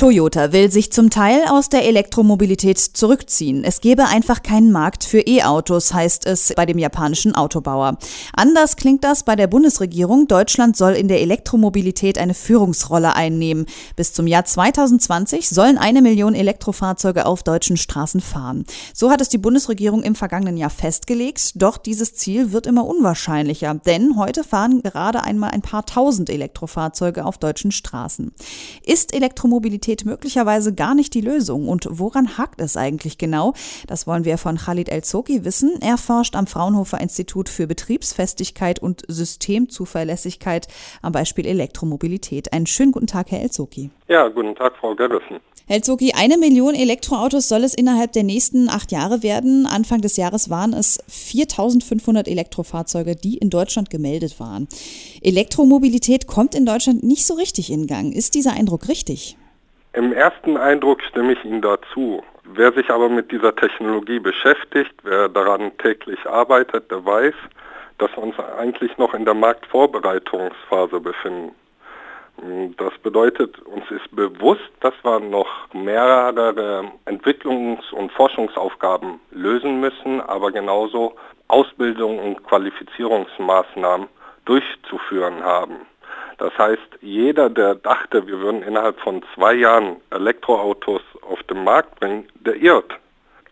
Toyota will sich zum Teil aus der Elektromobilität zurückziehen. Es gebe einfach keinen Markt für E-Autos, heißt es bei dem japanischen Autobauer. Anders klingt das bei der Bundesregierung. Deutschland soll in der Elektromobilität eine Führungsrolle einnehmen. Bis zum Jahr 2020 sollen eine Million Elektrofahrzeuge auf deutschen Straßen fahren. So hat es die Bundesregierung im vergangenen Jahr festgelegt. Doch dieses Ziel wird immer unwahrscheinlicher, denn heute fahren gerade einmal ein paar tausend Elektrofahrzeuge auf deutschen Straßen. Ist Elektromobilität Mobilität möglicherweise gar nicht die Lösung. Und woran hakt es eigentlich genau? Das wollen wir von Khalid El-Zoki wissen. Er forscht am Fraunhofer Institut für Betriebsfestigkeit und Systemzuverlässigkeit am Beispiel Elektromobilität. Einen schönen guten Tag, Herr El-Zoki. Ja, guten Tag, Frau Gerrissen. Herr Zoki, eine Million Elektroautos soll es innerhalb der nächsten acht Jahre werden. Anfang des Jahres waren es 4500 Elektrofahrzeuge, die in Deutschland gemeldet waren. Elektromobilität kommt in Deutschland nicht so richtig in Gang. Ist dieser Eindruck richtig? Im ersten Eindruck stimme ich Ihnen dazu. Wer sich aber mit dieser Technologie beschäftigt, wer daran täglich arbeitet, der weiß, dass wir uns eigentlich noch in der Marktvorbereitungsphase befinden. Das bedeutet, uns ist bewusst, dass wir noch mehrere Entwicklungs- und Forschungsaufgaben lösen müssen, aber genauso Ausbildung und Qualifizierungsmaßnahmen durchzuführen haben. Das heißt, jeder, der dachte, wir würden innerhalb von zwei Jahren Elektroautos auf den Markt bringen, der irrt.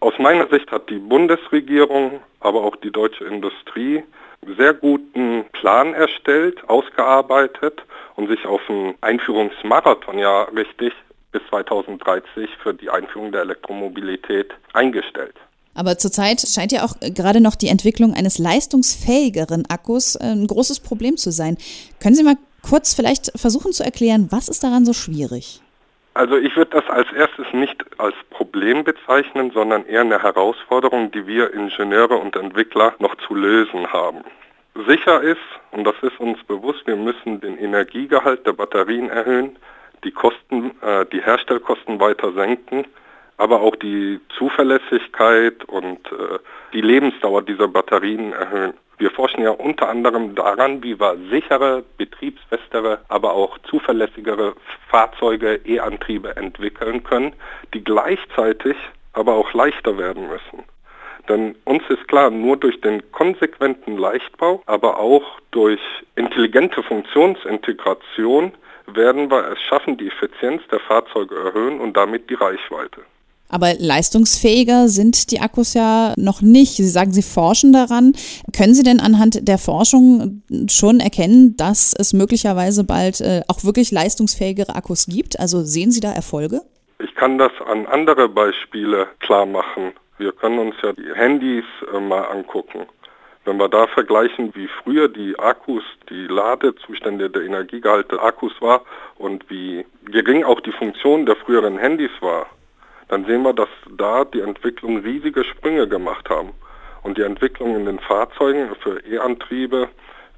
Aus meiner Sicht hat die Bundesregierung, aber auch die deutsche Industrie sehr guten Plan erstellt, ausgearbeitet und sich auf einen Einführungsmarathon ja richtig bis 2030 für die Einführung der Elektromobilität eingestellt. Aber zurzeit scheint ja auch gerade noch die Entwicklung eines leistungsfähigeren Akkus ein großes Problem zu sein. Können Sie mal kurz vielleicht versuchen zu erklären, was ist daran so schwierig? Also ich würde das als erstes nicht als Problem bezeichnen, sondern eher eine Herausforderung, die wir Ingenieure und Entwickler noch zu lösen haben. Sicher ist, und das ist uns bewusst, wir müssen den Energiegehalt der Batterien erhöhen, die Kosten, äh, die Herstellkosten weiter senken, aber auch die Zuverlässigkeit und äh, die Lebensdauer dieser Batterien erhöhen. Wir forschen ja unter anderem daran, wie wir sichere, betriebsfestere, aber auch zuverlässigere Fahrzeuge, E-Antriebe entwickeln können, die gleichzeitig aber auch leichter werden müssen. Denn uns ist klar, nur durch den konsequenten Leichtbau, aber auch durch intelligente Funktionsintegration werden wir es schaffen, die Effizienz der Fahrzeuge erhöhen und damit die Reichweite. Aber leistungsfähiger sind die Akkus ja noch nicht. Sie sagen, Sie forschen daran. Können Sie denn anhand der Forschung schon erkennen, dass es möglicherweise bald äh, auch wirklich leistungsfähigere Akkus gibt? Also sehen Sie da Erfolge? Ich kann das an andere Beispiele klar machen. Wir können uns ja die Handys äh, mal angucken. Wenn wir da vergleichen, wie früher die Akkus, die Ladezustände der Energiegehalte Akkus war und wie gering auch die Funktion der früheren Handys war, dann sehen wir, dass da die Entwicklung riesige Sprünge gemacht haben. Und die Entwicklung in den Fahrzeugen für E-Antriebe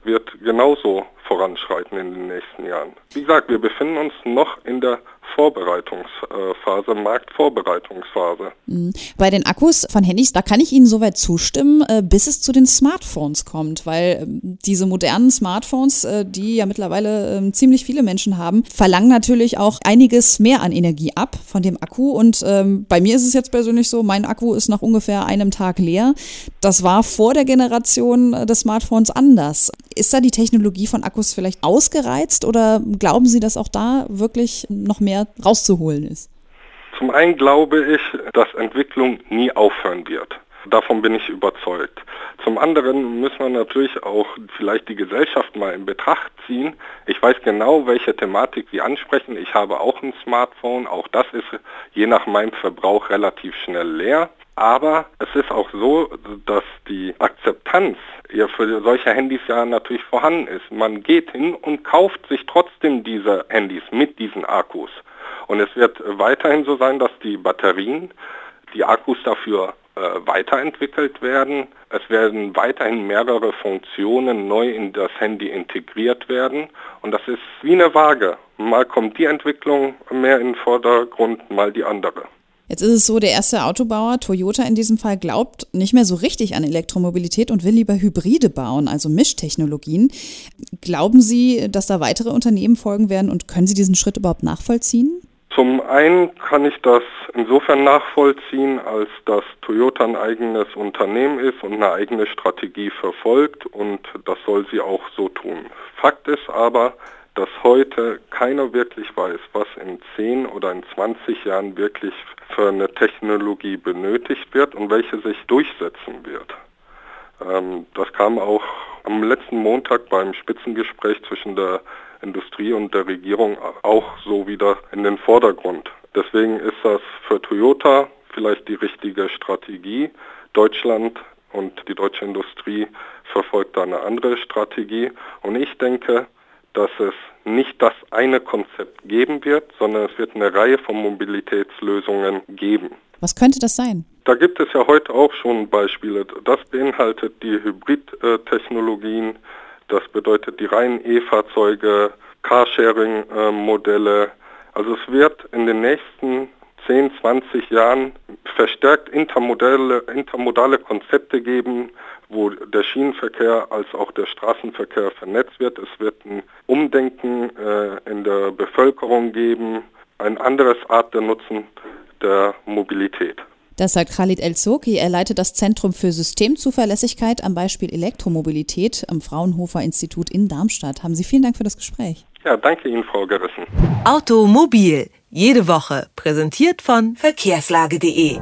wird genauso voranschreiten in den nächsten Jahren. Wie gesagt, wir befinden uns noch in der Vorbereitungsphase, Marktvorbereitungsphase. Mhm. Bei den Akkus von Handys, da kann ich Ihnen soweit zustimmen, äh, bis es zu den Smartphones kommt, weil ähm, diese modernen Smartphones, äh, die ja mittlerweile ähm, ziemlich viele Menschen haben, verlangen natürlich auch einiges mehr an Energie ab von dem Akku. Und ähm, bei mir ist es jetzt persönlich so, mein Akku ist nach ungefähr einem Tag leer. Das war vor der Generation äh, des Smartphones anders. Ist da die Technologie von Akkus vielleicht ausgereizt oder glauben Sie, dass auch da wirklich noch mehr rauszuholen ist? Zum einen glaube ich, dass Entwicklung nie aufhören wird. Davon bin ich überzeugt. Zum anderen müssen wir natürlich auch vielleicht die Gesellschaft mal in Betracht ziehen. Ich weiß genau, welche Thematik Sie ansprechen. Ich habe auch ein Smartphone. Auch das ist je nach meinem Verbrauch relativ schnell leer. Aber es ist auch so, dass die Akzeptanz ja für solche Handys ja natürlich vorhanden ist. Man geht hin und kauft sich trotzdem diese Handys mit diesen Akkus. Und es wird weiterhin so sein, dass die Batterien, die Akkus dafür weiterentwickelt werden. Es werden weiterhin mehrere Funktionen neu in das Handy integriert werden. Und das ist wie eine Waage. Mal kommt die Entwicklung mehr in den Vordergrund, mal die andere. Jetzt ist es so, der erste Autobauer, Toyota in diesem Fall, glaubt nicht mehr so richtig an Elektromobilität und will lieber Hybride bauen, also Mischtechnologien. Glauben Sie, dass da weitere Unternehmen folgen werden und können Sie diesen Schritt überhaupt nachvollziehen? Zum einen kann ich das insofern nachvollziehen, als dass Toyota ein eigenes Unternehmen ist und eine eigene Strategie verfolgt und das soll sie auch so tun. Fakt ist aber, dass heute keiner wirklich weiß, was in 10 oder in 20 Jahren wirklich für eine Technologie benötigt wird und welche sich durchsetzen wird. Ähm, das kam auch am letzten Montag beim Spitzengespräch zwischen der Industrie und der Regierung auch so wieder in den Vordergrund. Deswegen ist das für Toyota vielleicht die richtige Strategie. Deutschland und die deutsche Industrie verfolgt da eine andere Strategie. Und ich denke, dass es nicht das eine Konzept geben wird, sondern es wird eine Reihe von Mobilitätslösungen geben. Was könnte das sein? Da gibt es ja heute auch schon Beispiele. Das beinhaltet die Hybridtechnologien, das bedeutet die reinen E-Fahrzeuge, Carsharing-Modelle. Also es wird in den nächsten 10, 20 Jahren verstärkt intermodale, intermodale Konzepte geben, wo der Schienenverkehr als auch der Straßenverkehr vernetzt wird. Es wird ein Umdenken äh, in der Bevölkerung geben, ein anderes Art der Nutzen der Mobilität. Das sagt Khalid El-Zoki. Er leitet das Zentrum für Systemzuverlässigkeit am Beispiel Elektromobilität am Fraunhofer Institut in Darmstadt. Haben Sie vielen Dank für das Gespräch. Ja, danke Ihnen, Frau Gerissen. Automobil. Jede Woche. Präsentiert von verkehrslage.de.